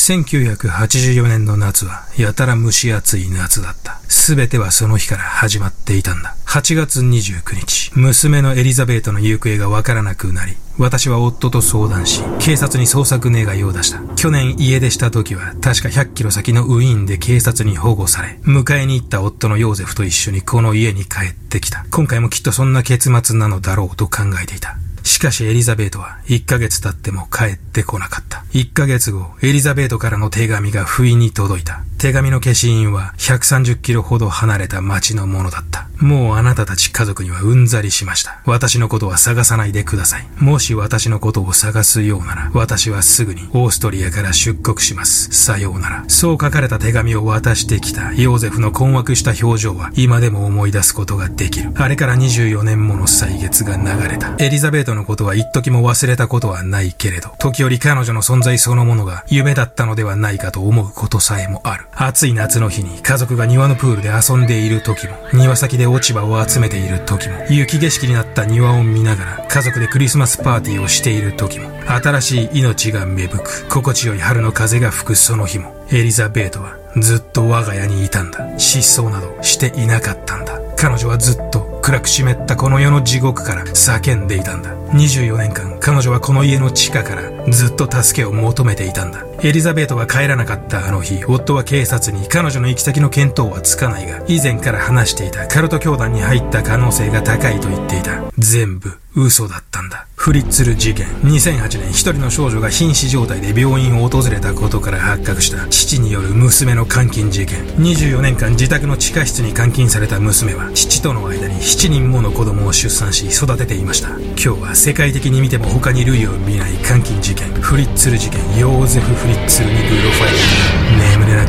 1984年の夏は、やたら蒸し暑い夏だった。すべてはその日から始まっていたんだ。8月29日、娘のエリザベートの行方がわからなくなり、私は夫と相談し、警察に捜索願いを出した。去年家出した時は、確か100キロ先のウィーンで警察に保護され、迎えに行った夫のヨーゼフと一緒にこの家に帰ってきた。今回もきっとそんな結末なのだろうと考えていた。しかしエリザベートは1ヶ月経っても帰ってこなかった。1ヶ月後、エリザベートからの手紙が不意に届いた。手紙の消印は130キロほど離れた町のものだった。もうあなたたち家族にはうんざりしました。私のことは探さないでください。もし私のことを探すようなら、私はすぐにオーストリアから出国します。さようなら。そう書かれた手紙を渡してきたヨーゼフの困惑した表情は今でも思い出すことができる。あれから24年もの歳月が流れた。エリザベートのことは一時も忘れたことはないけれど、時折彼女の存在そのものが夢だったのではないかと思うことさえもある。暑い夏の日に家族が庭のプールで遊んでいる時も、庭先で落ち葉を集めている時も、雪景色になった庭を見ながら家族でクリスマスパーティーをしている時も、新しい命が芽吹く、心地よい春の風が吹くその日も、エリザベートはずっと我が家にいたんだ。失踪などしていなかったんだ。彼女はずっと暗く湿ったこの世の地獄から叫んでいたんだ。24年間彼女はこの家の地下からずっと助けを求めていたんだ。エリザベートが帰らなかったあの日、夫は警察に彼女の行き先の見当はつかないが、以前から話していたカルト教団に入った可能性が高いと言っていた。全部嘘だったんだ。フリッツル事件。2008年、一人の少女が瀕死状態で病院を訪れたことから発覚した父による娘の監禁事件。24年間自宅の地下室に監禁された娘は、父との間に7人もの子供を出産し育てていました。今日は世界的に見ても他に類を見ない監禁事件。フリッツル事件。ヨーゼフ・フリッツルにグロファイリング。眠れな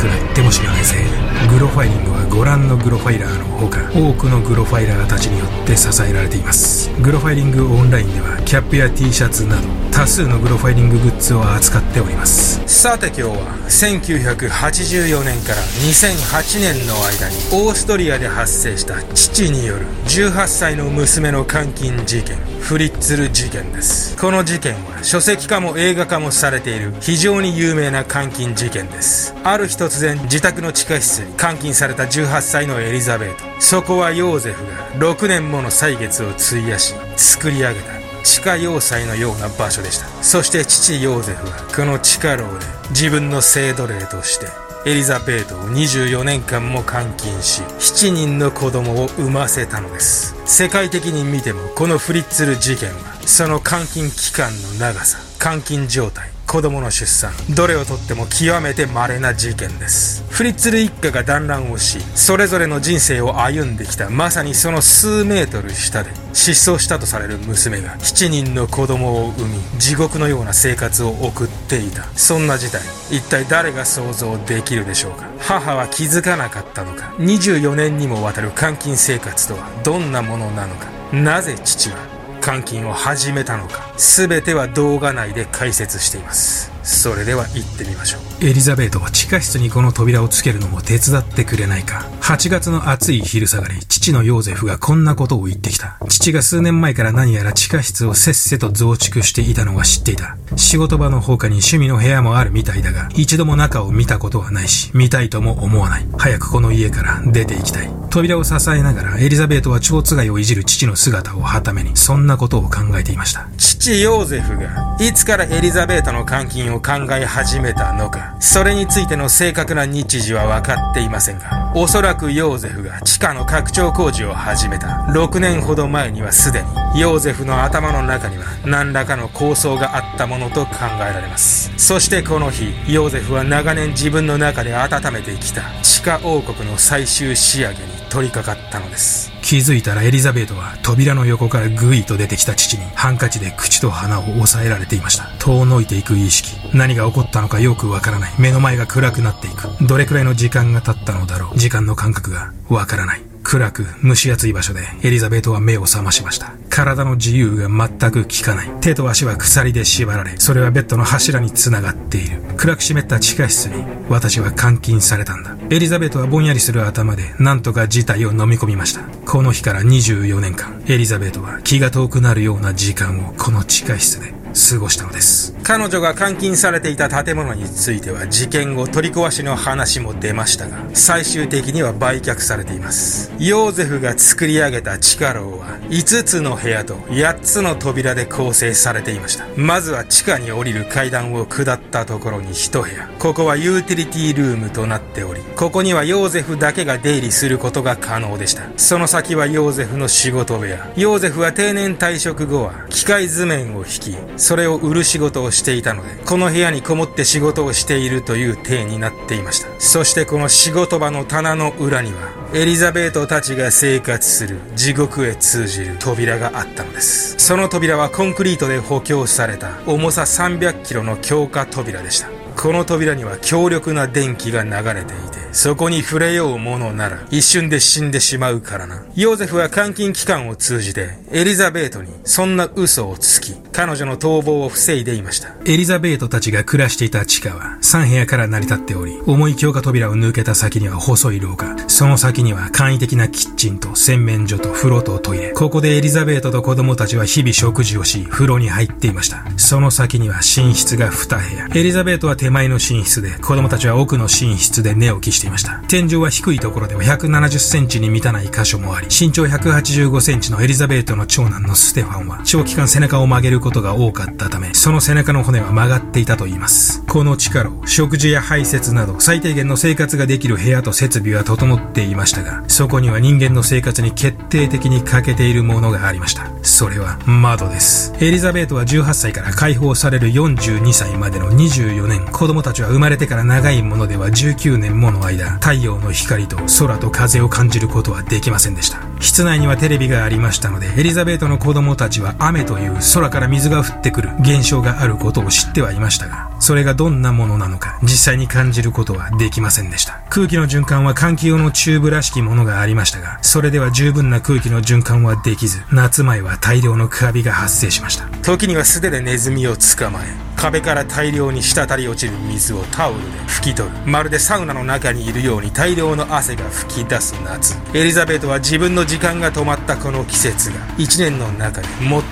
くなっても知らないぜ。グロファイリングはご覧のグロファイラーのほか、多くのグロファイラーたちによって支えられています。グロファイリングオンラインでは、キャップや T シャツなど、多数のグロファイリンググッズを扱っております。さて今日は、1984年から2008年の間に、オーストリアで発生した父による18歳の娘の監禁事件、フリッツル事件です。この事件は、書籍化も映画化もされている非常に有名な監禁事件です。ある日突然、自宅の地下室に監禁された18歳のエリザベート。そこはヨーゼフが6年もの歳月を費やし、作り上げた地下要塞のような場所でした。そして父ヨーゼフはこの地下牢で自分の性奴隷としてエリザベートを24年間も監禁し、7人の子供を産ませたのです。世界的に見てもこのフリッツル事件は、その監禁期間の長さ、監禁状態、子供の出産。どれをとっても極めて稀な事件です。フリッツル一家が団らんをしそれぞれの人生を歩んできた。まさにその数メートル下で失踪したとされる娘が7人の子供を産み地獄のような生活を送っていた。そんな事態一体誰が想像できるでしょうか？母は気づかなかったのか？24年にもわたる監禁生活とはどんなものなのか？なぜ父は監禁を始めたのか全ては動画内で解説しています。それでは行ってみましょう。エリザベートは地下室にこの扉をつけるのも手伝ってくれないか。8月の暑い昼下がり父のヨーゼフがこんなことを言ってきた。父が数年前から何やら地下室をせっせと増築していたのは知っていた。仕事場の他に趣味の部屋もあるみたいだが一度も中を見たことはないし見たいとも思わない。早くこの家から出て行きたい。扉を支えながらエリザベートは蝶つがいをいじる父の姿をはためにそんなことを考えていました。父ヨーゼフがいつからエリザベートの監禁をを考え始めたのか、それについての正確な日時は分かっていませんが、おそらくヨーゼフが地下の拡張工事を始めた6年ほど前にはすでに、ヨーゼフの頭の中には何らかの構想があったものと考えられます。そしてこの日、ヨーゼフは長年自分の中で温めてきた地下王国の最終仕上げに取り掛かったのです。気づいたらエリザベートは扉の横からグイと出てきた父にハンカチで口と鼻を押さえられていました。遠のいていく意識。何が起こったのかよくわからない。目の前が暗くなっていく。どれくらいの時間が経ったのだろう。時間の感覚がわからない。暗く蒸し暑い場所でエリザベートは目を覚ましました。体の自由が全く効かない。手と足は鎖で縛られ、それはベッドの柱に繋がっている。暗く湿った地下室に私は監禁されたんだ。エリザベートはぼんやりする頭で何とか事態を飲み込みました。この日から24年間、エリザベートは気が遠くなるような時間をこの地下室で過ごしたのです。彼女が監禁されていた建物については事件後取り壊しの話も出ましたが、最終的には売却されています。ヨーゼフが作り上げた地下牢は5つの部屋と8つの扉で構成されていました。まずは地下に降りる階段を下ったところに1部屋。ここはユーティリティルームとなっており、ここにはヨーゼフだけが出入りすることが可能でした。その先はヨーゼフの仕事部屋。ヨーゼフは定年退職後は機械図面を引き、それを売る仕事をしていたので、この部屋にこもって仕事をしているという体になっていました。そしてこの仕事場の棚の裏には、エリザベートたちが生活する地獄へ通じる扉があったのです。その扉はコンクリートで補強された重さ300キロの強化扉でした。この扉には強力な電気が流れていて、そこに触れようものなら一瞬で死んでしまうからな。ヨーゼフは監禁期間を通じてエリザベートにそんな嘘をつき、彼女の逃亡を防いでいました。エリザベートたちが暮らしていた地下は3部屋から成り立っており、重い強化扉を抜けた先には細い廊下、その先には簡易的なキッチンと洗面所と風呂とトイレ。ここでエリザベートと子供たちは日々食事をし、風呂に入っていました。その先には寝室が2部屋。エリザベートは手前の寝室で、子供たちは奥の寝室で寝起きしていました。天井は低いところでは170センチに満たない箇所もあり、身長185センチのエリザベートの長男のステファンは、長期間背中を曲げることが多かったため、その背中の骨は曲がっていたと言います。この力を、食事や排泄など、最低限の生活ができる部屋と設備は整っていましたが、そこには人間の生活に決定的に欠けているものがありました。それは窓です。エリザベートは18歳から解放される42歳までの24年、子供たちは生まれてから長いものでは19年もの間、太陽の光と空と風を感じることはできませんでした。室内にはテレビがありましたので、エリザベートの子供たちは雨という空から水が降ってくる現象があることを知ってはいましたが、それがどんなものなのか実際に感じることはできませんでした。空気の循環は換気用のチューブらしきものがありましたが、それでは十分な空気の循環はできず、夏前は大量のカビが発生しました。時には素手でネズミを捕まえ、壁から大量に滴り落ちる水をタオルで拭き取る。まるでサウナの中にいるように大量の汗が吹き出す夏。エリザベートは自分の時間が止まったこの季節が1年の中で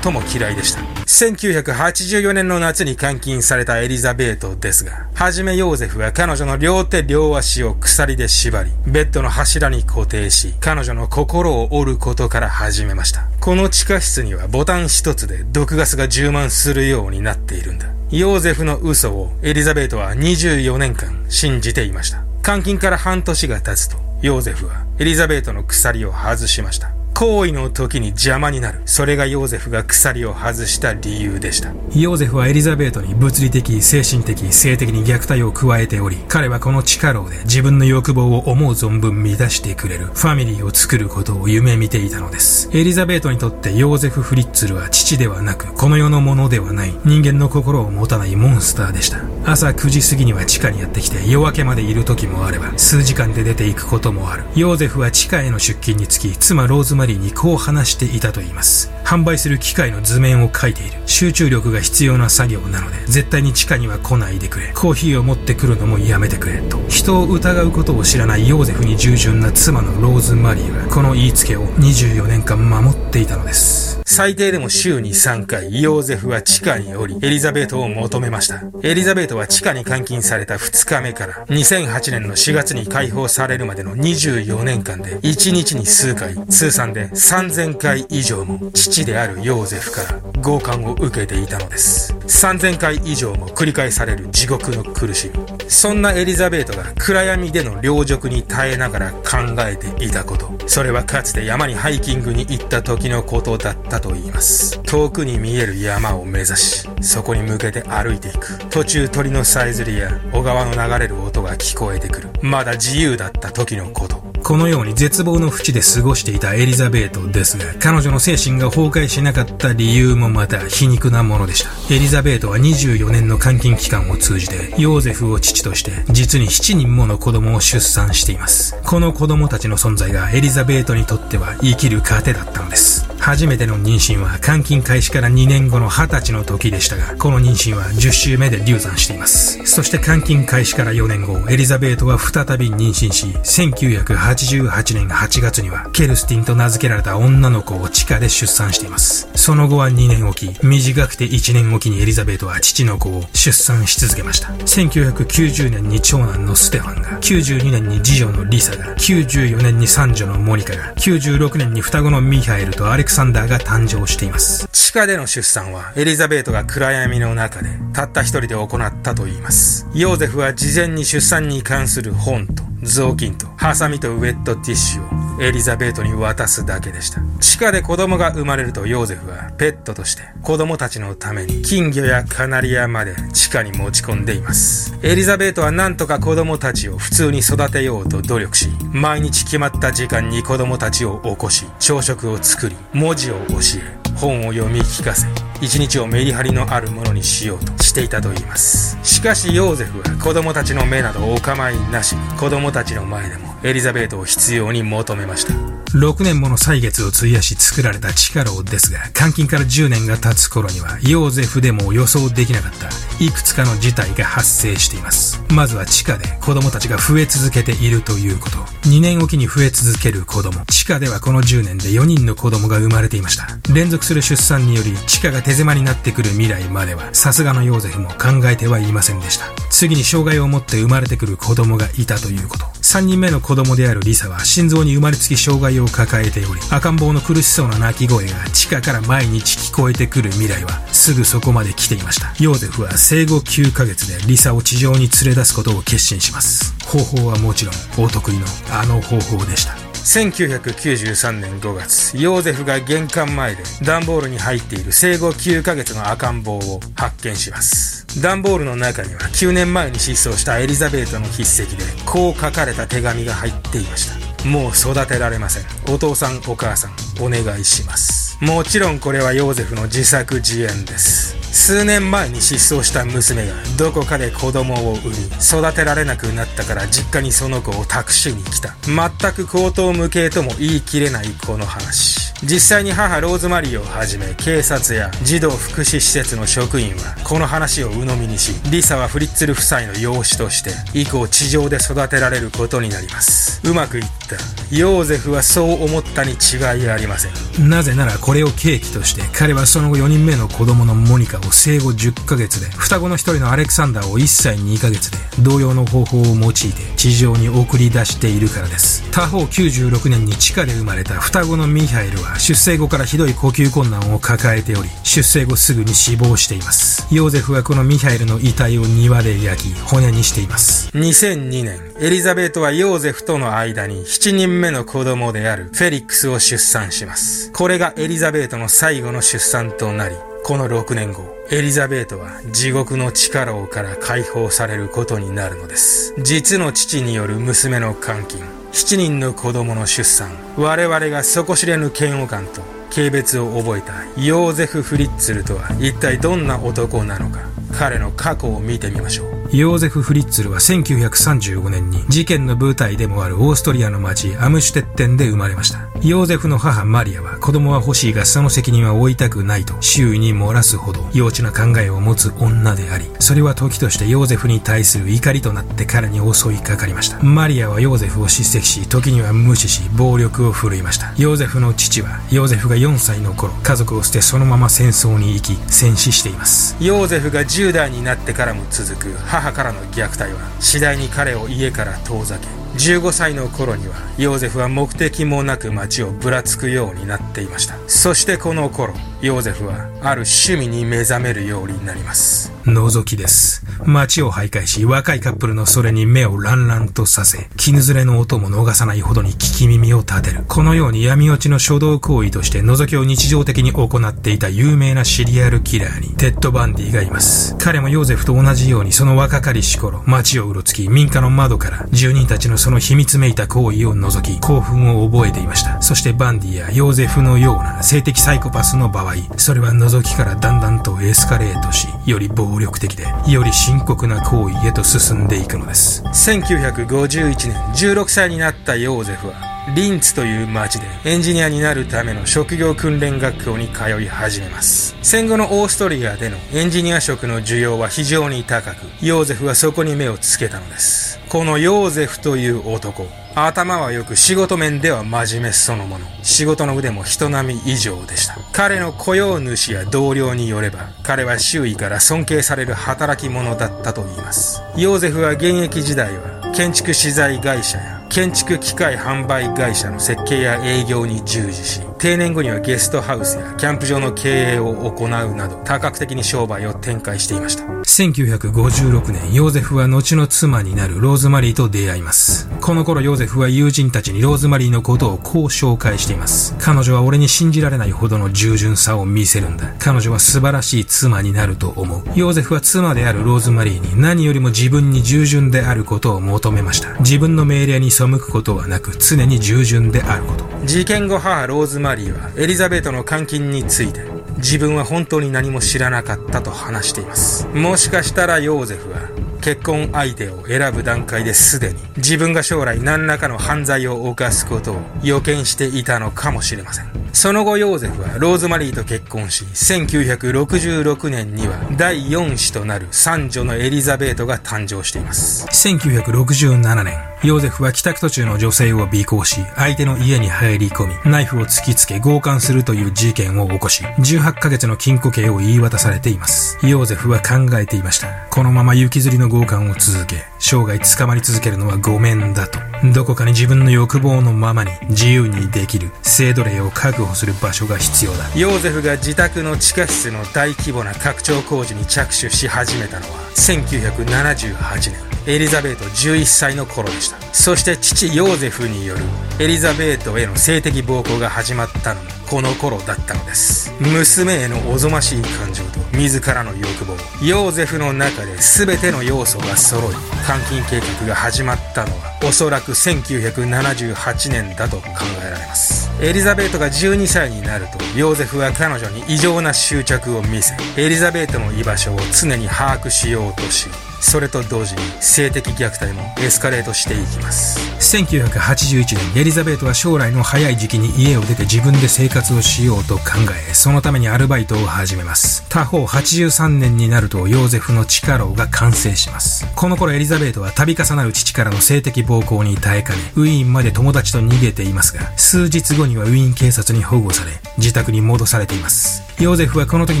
最も嫌いでした。1984年の夏に監禁されたエリザベートですが、はじめヨーゼフは彼女の両手両足を鎖で縛り、ベッドの柱に固定し、彼女の心を折ることから始めました。この地下室にはボタン一つで毒ガスが充満するようになっているんだ。ヨーゼフの嘘をエリザベートは24年間信じていました。監禁から半年が経つと、ヨーゼフはエリザベートの鎖を外しました。行為の時に邪魔になる。それがヨーゼフが鎖を外した理由でした。ヨーゼフはエリザベートに物理的、精神的、性的に虐待を加えており、彼はこの地下牢で自分の欲望を思う存分満たしてくれるファミリーを作ることを夢見ていたのです。エリザベートにとってヨーゼフ・フリッツルは父ではなく、この世のものではない人間の心を持たないモンスターでした。朝9時過ぎには地下にやってきて夜明けまでいる時もあれば、数時間で出ていくこともある。ヨーゼフは地下への出勤につき、妻ローズマまりにこう話していたと言います。販売する機械の図面を描いている。集中力が必要な作業なので、絶対に地下には来ないでくれ。コーヒーを持ってくるのもやめてくれ。と。人を疑うことを知らないヨーゼフに従順な妻のローズマリーは、この言いつけを24年間守っていたのです。最低でも週に3回、ヨーゼフは地下に降り、エリザベートを求めました。エリザベートは地下に監禁された2日目から、2008年の4月に解放されるまでの24年間で、1日に数回、通算で3000回以上も、父であるヨーゼフから強姦を受けていたのです。3000回以上も繰り返される地獄の苦しみ。そんなエリザベートが暗闇での領辱に耐えながら考えていたこと。それはかつて山にハイキングに行った時のことだったと言います。遠くに見える山を目指し、そこに向けて歩いていく。途中鳥のさえずりや小川の流れる音が聞こえてくる。まだ自由だった時のこと。このように絶望の淵で過ごしていたエリザベートですが、彼女の精神が崩壊しなかった理由もまた皮肉なものでした。エリザベートは24年の監禁期間を通じて、ヨーゼフを父として、実に7人もの子供を出産しています。この子供たちの存在がエリザベートにとっては生きる糧だったのです。初めての妊娠は監禁開始から2年後の20歳の時でしたが、この妊娠は10週目で流産しています。そして監禁開始から4年後、エリザベートは再び妊娠し、1988年8月にはケルスティンと名付けられた女の子を地下で出産しています。その後は2年おき、短くて1年おきにエリザベートは父の子を出産し続けました。1990年に長男のステファンが、92年に次女のリサが、94年に三女のモニカが、96年に双子のミハエルとアレクササンダーが誕生しています。地下での出産は、エリザベートが暗闇の中で、たった一人で行ったといいます。ヨーゼフは事前に出産に関する本と、雑巾と、ハサミとウェットティッシュをエリザベートに渡すだけでした。地下で子供が生まれるとヨーゼフはペットとして子供たちのために金魚やカナリアまで地下に持ち込んでいます。エリザベートはなんとか子供たちを普通に育てようと努力し、毎日決まった時間に子供たちを起こし、朝食を作り、文字を教え、本を読み聞かせ、一日をメリハリのあるものにしようとしていたと言います。しかしヨーゼフは子供たちの目などお構いなしに子供たちの前でもエリザベートを必要に求めました。6年もの歳月を費やし作られた地下牢ですが、監禁から10年が経つ頃には、ヨーゼフでも予想できなかったいくつかの事態が発生しています。まずは地下で子供たちが増え続けているということ。2年おきに増え続ける子供。地下ではこの10年で4人の子供が生まれていました。連続する出産により地下が手狭になってくる未来までは、さすがのヨーゼフも考えてはいませんでした。次に障害を持って生まれてくる子供がいたということ。3人目の子供であるリサは心臓に生まれつき障害を抱えており、赤ん坊の苦しそうな泣き声が地下から毎日聞こえてくる未来はすぐそこまで来ていました。ヨーゼフは生後9ヶ月でリサを地上に連れ出すことを決心します。方法はもちろんお得意のあの方法でした。1993年5月、ヨーゼフが玄関前で段ボールに入っている生後9ヶ月の赤ん坊を発見します。段ボールの中には9年前に失踪したエリザベートの筆跡でこう書かれた手紙が入っていました。もう育てられません。お父さんお母さんお願いします。もちろんこれはヨーゼフの自作自演です。数年前に失踪した娘がどこかで子供を産み育てられなくなったから実家にその子を託しに来た。全く口頭無形とも言い切れないこの話。実際に母ローズマリーをはじめ警察や児童福祉施設の職員はこの話を鵜呑みにしリサはフリッツル夫妻の養子として以降地上で育てられることになります。うまくいった。ヨーゼフはそう思ったに違いありません。なぜならこれを契機として彼はその後4人目の子供のモニカを生後10ヶ月で双子の1人のアレクサンダーを1歳2ヶ月で同様の方法を用いて地上に送り出しているからです。他方96年に地下で生まれた双子のミハエルは出生後からひどい呼吸困難を抱えており出生後すぐに死亡しています。ヨーゼフはこのミハエルの遺体を庭で焼き骨にしています。2002年エリザベートはヨーゼフとの間に7人目の子供であるフェリックスを出産します。これがエリザベートの最後の出産となりこの6年後、エリザベートは地獄の力をから解放されることになるのです。実の父による娘の監禁、7人の子供の出産、我々が底知れぬ嫌悪感と軽蔑を覚えたヨーゼフ・フリッツルとは一体どんな男なのか。彼の過去を見てみましょう。ヨーゼフ・フリッツルは1935年に事件の舞台でもあるオーストリアの町アムシュテッテンで生まれました。ヨーゼフの母マリアは子供は欲しいがその責任は負いたくないと周囲に漏らすほど幼稚な考えを持つ女であり、それは時としてヨーゼフに対する怒りとなって彼に襲いかかりました。マリアはヨーゼフを叱責し、時には無視し、暴力を振るいました。ヨーゼフの父は、ヨーゼフが4歳の頃、家族を捨てそのまま戦争に行き、戦死しています。ヨーゼフが10代になってからも続く母からの虐待は次第に彼を家から遠ざけ15歳の頃にはヨーゼフは目的もなく街をぶらつくようになっていましたそしてこの頃ヨーゼフはある趣味に目覚めるようになります覗きです。街を徘徊し、若いカップルのそれに目をランランとさせ、絹ずれの音も逃さないほどに聞き耳を立てる。このように闇落ちの初動行為として覗きを日常的に行っていた有名なシリアルキラーに、テッド・バンディがいます。彼もヨーゼフと同じようにその若かりし頃、街をうろつき、民家の窓から住人たちのその秘密めいた行為を覗き、興奮を覚えていました。そしてバンディやヨーゼフのような性的サイコパスの場合、それは覗きからだんだんとエスカレートし、より暴力的で、より深刻な行為へと進んでいくのです。1951年、16歳になったヨーゼフは、リンツという町でエンジニアになるための職業訓練学校に通い始めます。戦後のオーストリアでのエンジニア職の需要は非常に高く、ヨーゼフはそこに目をつけたのです。このヨーゼフという男、頭はよく仕事面では真面目そのもの。仕事の腕も人並み以上でした。彼の雇用主や同僚によれば、彼は周囲から尊敬される働き者だったと言います。ヨーゼフは現役時代は建築資材会社や建築機械販売会社の設計や営業に従事し、定年後にはゲストハウスやキャンプ場の経営を行うなど多角的に商売を展開していました。1956年、ヨーゼフは後の妻になるローズマリーと出会います。この頃ヨーゼフは友人たちにローズマリーのことをこう紹介しています。彼女は俺に信じられないほどの従順さを見せるんだ。彼女は素晴らしい妻になると思う。ヨーゼフは妻であるローズマリーに何よりも自分に従順であることを求めました。自分の命令に背くことはなく常に従順であること。事件後母ローズマリーはエリザベートの監禁について自分は本当に何も知らなかったと話しています。もしかしたらヨーゼフは結婚相手を選ぶ段階ですでに自分が将来何らかの犯罪を犯すことを予見していたのかもしれません。その後ヨーゼフはローズマリーと結婚し、1966年には第4子となる三女のエリザベートが誕生しています。1967年、ヨーゼフは帰宅途中の女性を尾行し、相手の家に入り込み、ナイフを突きつけ強姦するという事件を起こし、18ヶ月の禁錮刑を言い渡されています。ヨーゼフは考えていました。このまま行きずりの強姦を続け、生涯捕まり続けるのはごめんだと。どこかに自分の欲望のままに自由にできる制度令を確保する場所が必要だ。ヨーゼフが自宅の地下室の大規模な拡張工事に着手し始めたのは1978年。エリザベート11歳の頃でした。そして父ヨーゼフによるエリザベートへの性的暴行が始まったのもこの頃だったのです。娘へのおぞましい感情と自らの欲望。ヨーゼフの中で全ての要素が揃い監禁計画が始まったのはおそらく1978年だと考えられます。エリザベートが12歳になるとヨーゼフは彼女に異常な執着を見せエリザベートの居場所を常に把握しようとしそれと同時に性的虐待もエスカレートしていきます。1981年エリザベートは将来の早い時期に家を出て自分で生活をしようと考えそのためにアルバイトを始めます。他方83年になるとヨーゼフの地下牢が完成します。この頃エリザベートは度重なる父からの性的暴行に耐えかねウィーンまで友達と逃げていますが数日後にはウィーン警察に保護され自宅に戻されています。ヨーゼフはこの時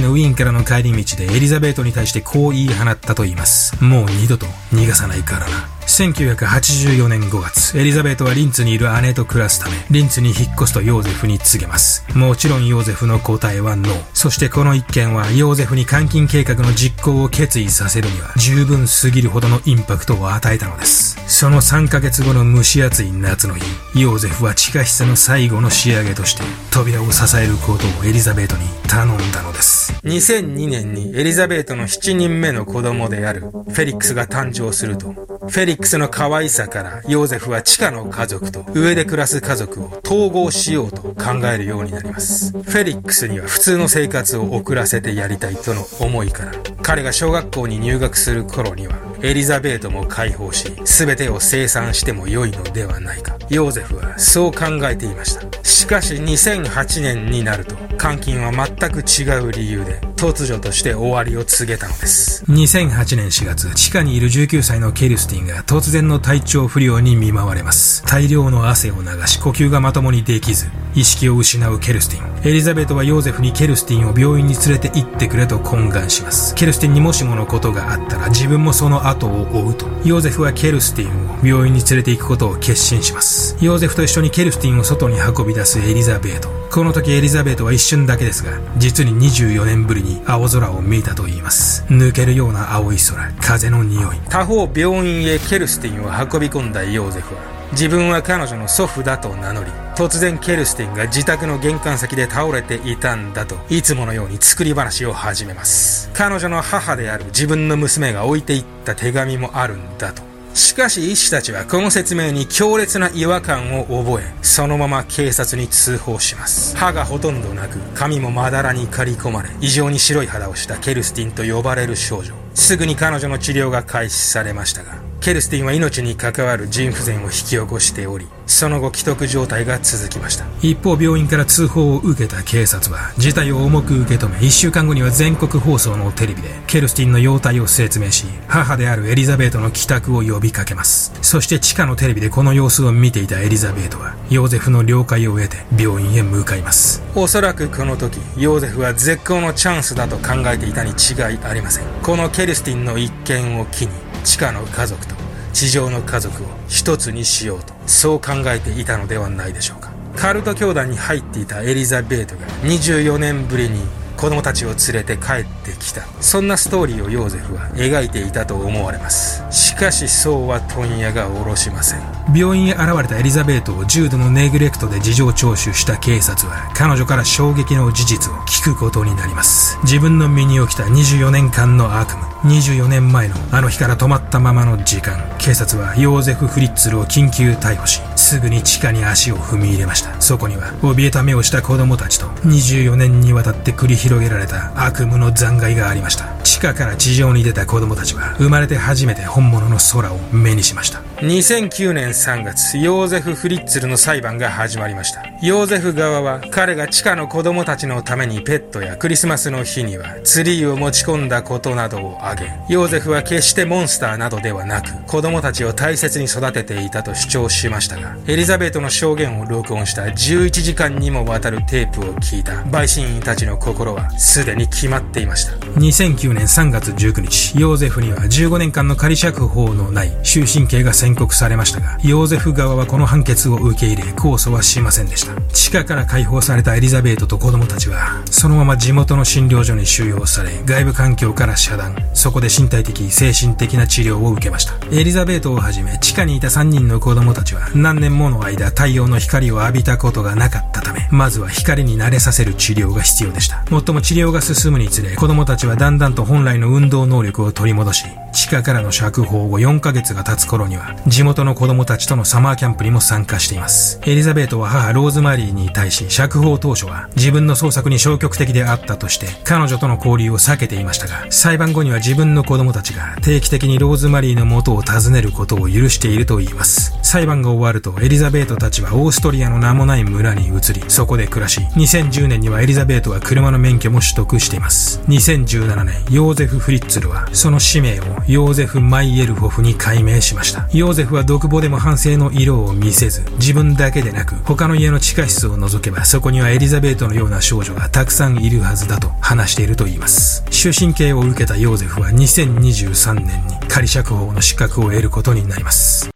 のウィーンからの帰り道でエリザベートに対してこう言い放ったと言います。もう二度と逃がさないからな。1984年5月、エリザベートはリンツにいる姉と暮らすため、リンツに引っ越すとヨーゼフに告げます。もちろんヨーゼフの答えはノー。そしてこの一件は、ヨーゼフに監禁計画の実行を決意させるには、十分すぎるほどのインパクトを与えたのです。その3ヶ月後の蒸し暑い夏の日、ヨーゼフは地下室の最後の仕上げとして、扉を支えることをエリザベートに頼んだのです。2002年にエリザベートの7人目の子供であるフェリックスが誕生すると、フェリックスの可愛さからヨーゼフは地下の家族と上で暮らす家族を統合しようと考えるようになります。フェリックスには普通の生活を送らせてやりたいとの思いから、彼が小学校に入学する頃にはエリザベートも解放し、全てを生産しても良いのではないか。ヨーゼフはそう考えていました。しかし2008年になると、監禁は全く違う理由で、突如として終わりを告げたのです。2008年4月、地下にいる19歳のケルスティンが突然の体調不良に見舞われます。大量の汗を流し、呼吸がまともにできず、意識を失うケルスティン。エリザベートはヨーゼフにケルスティンを病院に連れて行ってくれと懇願します。ケルスティンにもしものことがあったら自分もその後を追うと。ヨーゼフはケルスティンを病院に連れて行くことを決心します。ヨーゼフと一緒にケルスティンを外に運び出すエリザベート。この時エリザベートは一瞬だけですが、実に24年ぶりに青空を見たと言います。抜けるような青い空、風の匂い。他方病院へケルスティンを運び込んだヨーゼフは、自分は彼女の祖父だと名乗り、突然ケルスティンが自宅の玄関先で倒れていたんだと、いつものように作り話を始めます。彼女の母である自分の娘が置いていった手紙もあるんだと。しかし医師たちはこの説明に強烈な違和感を覚え、そのまま警察に通報します。歯がほとんどなく、髪もまだらに刈り込まれ、異常に白い肌をしたケルスティンと呼ばれる少女。すぐに彼女の治療が開始されましたが、ケルスティンは命に関わる腎不全を引き起こしており、その後既得状態が続きました。一方、病院から通報を受けた警察は、事態を重く受け止め、一週間後には全国放送のテレビで、ケルスティンの容態を説明し、母であるエリザベートの帰宅を呼びかけます。そして地下のテレビでこの様子を見ていたエリザベートは、ヨーゼフの了解を得て病院へ向かいます。おそらくこの時、ヨーゼフは絶好のチャンスだと考えていたに違いありません。このケルスティンの一件を機に、地下の家族と地上の家族を一つにしようとそう考えていたのではないでしょうか。カルト教団に入っていたエリザベートが24年ぶりに子供たちを連れて帰ってきた。そんなストーリーをヨーゼフは描いていたと思われます。しかしそうは問屋が下ろしません。病院へ現れたエリザベートを重度のネグレクトで事情聴取した警察は彼女から衝撃の事実を聞くことになります。自分の身に起きた24年間の悪夢。24年前のあの日から止まったままの時間。警察はヨーゼフ・フリッツルを緊急逮捕しすぐに地下に足を踏み入れました。そこには怯えた目をした子供たちと24年にわたって繰り広げられた悪夢の残骸がありました。地下から地上に出た子供たちは生まれて初めて本物の空を目にしました。2009年3月ヨーゼフ・フリッツルの裁判が始まりました。ヨーゼフ側は彼が地下の子供たちのためにペットやクリスマスの日にはツリーを持ち込んだことなどを挙げヨーゼフは決してモンスターなどではなく子供たちを大切に育てていたと主張しましたがエリザベートの証言を録音した11時間にもわたるテープを聞いた陪審員たちの心はすでに決まっていました。2009年3月19日ヨーゼフには15年間の仮釈放のない終身刑が宣告されましたがヨーゼフ側はこの判決を受け入れ控訴はしませんでした。地下から解放されたエリザベートと子供たちはそのまま地元の診療所に収容され外部環境から遮断そこで身体的精神的な治療を受けました。エリザベートをはじめ地下にいた3人の子供たちは何年もの間太陽の光を浴びたことがなかったためまずは光に慣れさせる治療が必要でした。もっとも治療が進むにつれ子供たちはだんだんと本来の運動能力を取り戻し地下からの釈放後4ヶ月が経つ頃には地元の子供たちとのサマーキャンプにも参加しています。エリザベートは母ローズマリーに対し釈放当初は自分の創作に消極的であったとして彼女との交流を避けていましたが裁判後には自分の子供たちが定期的にローズマリーの元を訪ねることを許していると言います。裁判が終わるとエリザベートたちはオーストリアの名もない村に移りそこで暮らし2010年にはエリザベートは車の免許も取得しています。2017年ヨーゼフ・フリッツルはその使命をヨーゼフ・マイエルホフに改名しました。ヨーゼフは独房でも反省の色を見せず自分だけでなく他の家の地下室を除けばそこにはエリザベートのような少女がたくさんいるはずだと話していると言います。終身刑を受けたヨーゼフは2023年に仮釈放の資格を得ることになります。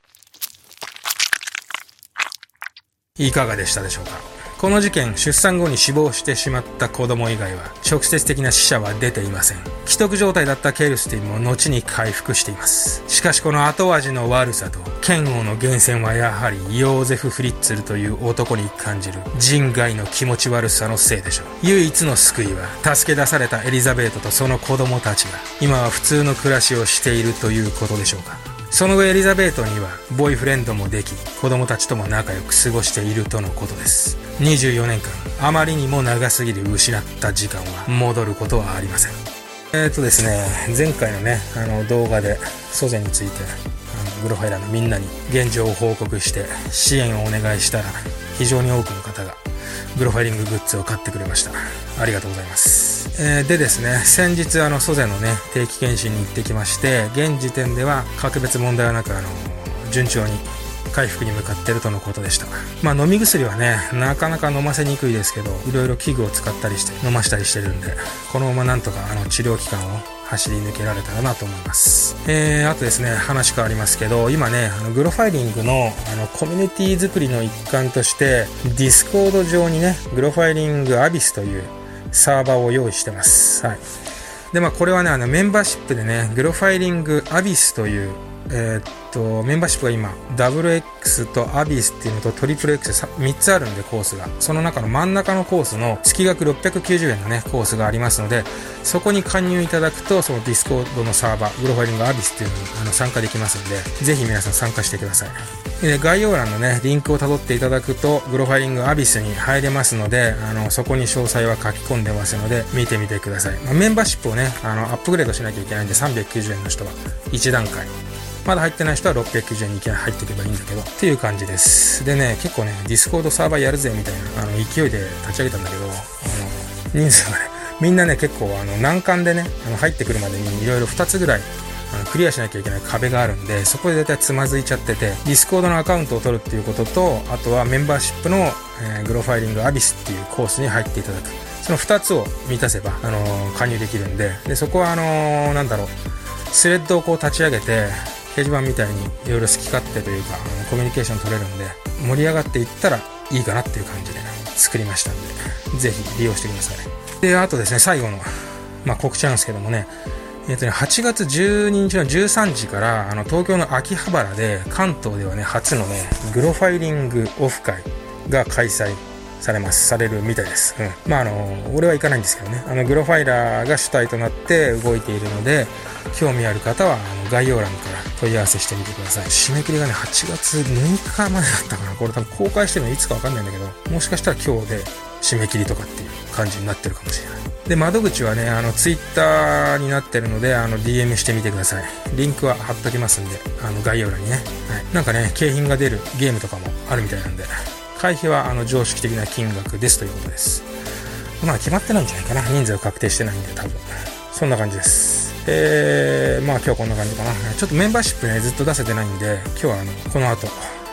いかがでしたでしょうか？この事件、出産後に死亡してしまった子供以外は、直接的な死者は出ていません。既得状態だったケルスティンも後に回復しています。しかしこの後味の悪さと、剣王の源泉はやはり、ヨーゼフ・フリッツルという男に感じる人外の気持ち悪さのせいでしょう。唯一の救いは、助け出されたエリザベートとその子供たちが、今は普通の暮らしをしているということでしょうか。その後エリザベートにはボーイフレンドもでき子供たちとも仲良く過ごしているとのことです24年間あまりにも長すぎる失った時間は戻ることはありません。えっ、ー、とですね前回のねあの動画でソゼについてあのグロファイラーのみんなに現状を報告して支援をお願いしたら非常に多くの方がグロファイリンググッズを買ってくれました。ありがとうございます。えー、でですね、先日あの、蘇ゼのね、定期検診に行ってきまして、現時点では格別問題はなく、あの、順調に回復に向かってるとのことでした。まあ飲み薬はね、なかなか飲ませにくいですけど、いろいろ器具を使ったりして飲ましたりしてるんで、このままなんとかあの治療期間を走り抜けられたらなと思います。えー、あとですね、話変わりますけど、今ね、あのグロファイリングのあのコミュニティ作りの一環として、ディスコード上にね、グロファイリングアビスというサーバーを用意してます。はい。で、まあ、これはね、あの、メンバーシップでね、グロファイリングアビスという、えー、と、メンバーシップが今、WX とアビスっていうのとトリプル X 3つあるんでコースが。その中の真ん中のコースの月額690円のね、コースがありますので、そこに加入いただくと、そのディスコードのサーバー、グロファイリングアビスっていうのにあの参加できますんで、ぜひ皆さん参加してください。で概要欄のね、リンクを辿っていただくと、グロファイリングアビスに入れますので、あの、そこに詳細は書き込んでますので、見てみてください。まあ、メンバーシップをね、あの、アップグレードしなきゃいけないんで、390円の人は1段階。まだ入ってない人は690円にいきなり入っていけばいいんだけど、っていう感じです。でね、結構ね、ディスコードサーバーやるぜみたいな、あの、勢いで立ち上げたんだけど、あの、人数がね、みんなね、結構あの、難関でね、あの、入ってくるまでにいろいろ2つぐらい、あのクリアしなきゃいけない壁があるんで、そこで大体つまずいちゃってて、ディスコードのアカウントを取るっていうことと、あとはメンバーシップの、えー、グロファイリングアビスっていうコースに入っていただく。その2つを満たせば、あのー、加入できるんで、で、そこはあのー、なんだろう、スレッドをこう立ち上げて、掲示板みたいにいろいろ好き勝手というか、あのコミュニケーション取れるんで、盛り上がっていったらいいかなっていう感じで作りましたんで、ぜひ利用してください。で、あとですね、最後の、まあ、告知なんですけどもね、えっ、ー、とね、8月12日の13時から、あの、東京の秋葉原で、関東ではね、初のね、グロファイリングオフ会が開催されます。されるみたいです。うん。まあ、あの、俺は行かないんですけどね。あの、グロファイラーが主体となって動いているので、興味ある方は、あの、概要欄から問い合わせしてみてください。締め切りがね、8月6日までだったかな。これ多分公開してるのいつかわかんないんだけど、もしかしたら今日で締め切りとかっていう感じになってるかもしれない。で、窓口はね、あの、ツイッターになってるので、あの、DM してみてください。リンクは貼っときますんで、あの、概要欄にね。はい。なんかね、景品が出るゲームとかもあるみたいなんで、会費は、あの、常識的な金額ですということです。まあ、決まってないんじゃないかな。人数は確定してないんで、多分。そんな感じです。えー、まあ今日こんな感じかな。ちょっとメンバーシップね、ずっと出せてないんで、今日はあの、この後、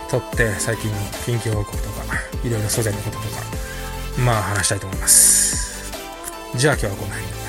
撮って最近の近況報告とか、いろいろ素材のこととか、まあ話したいと思います。じゃあ今日はこの辺で。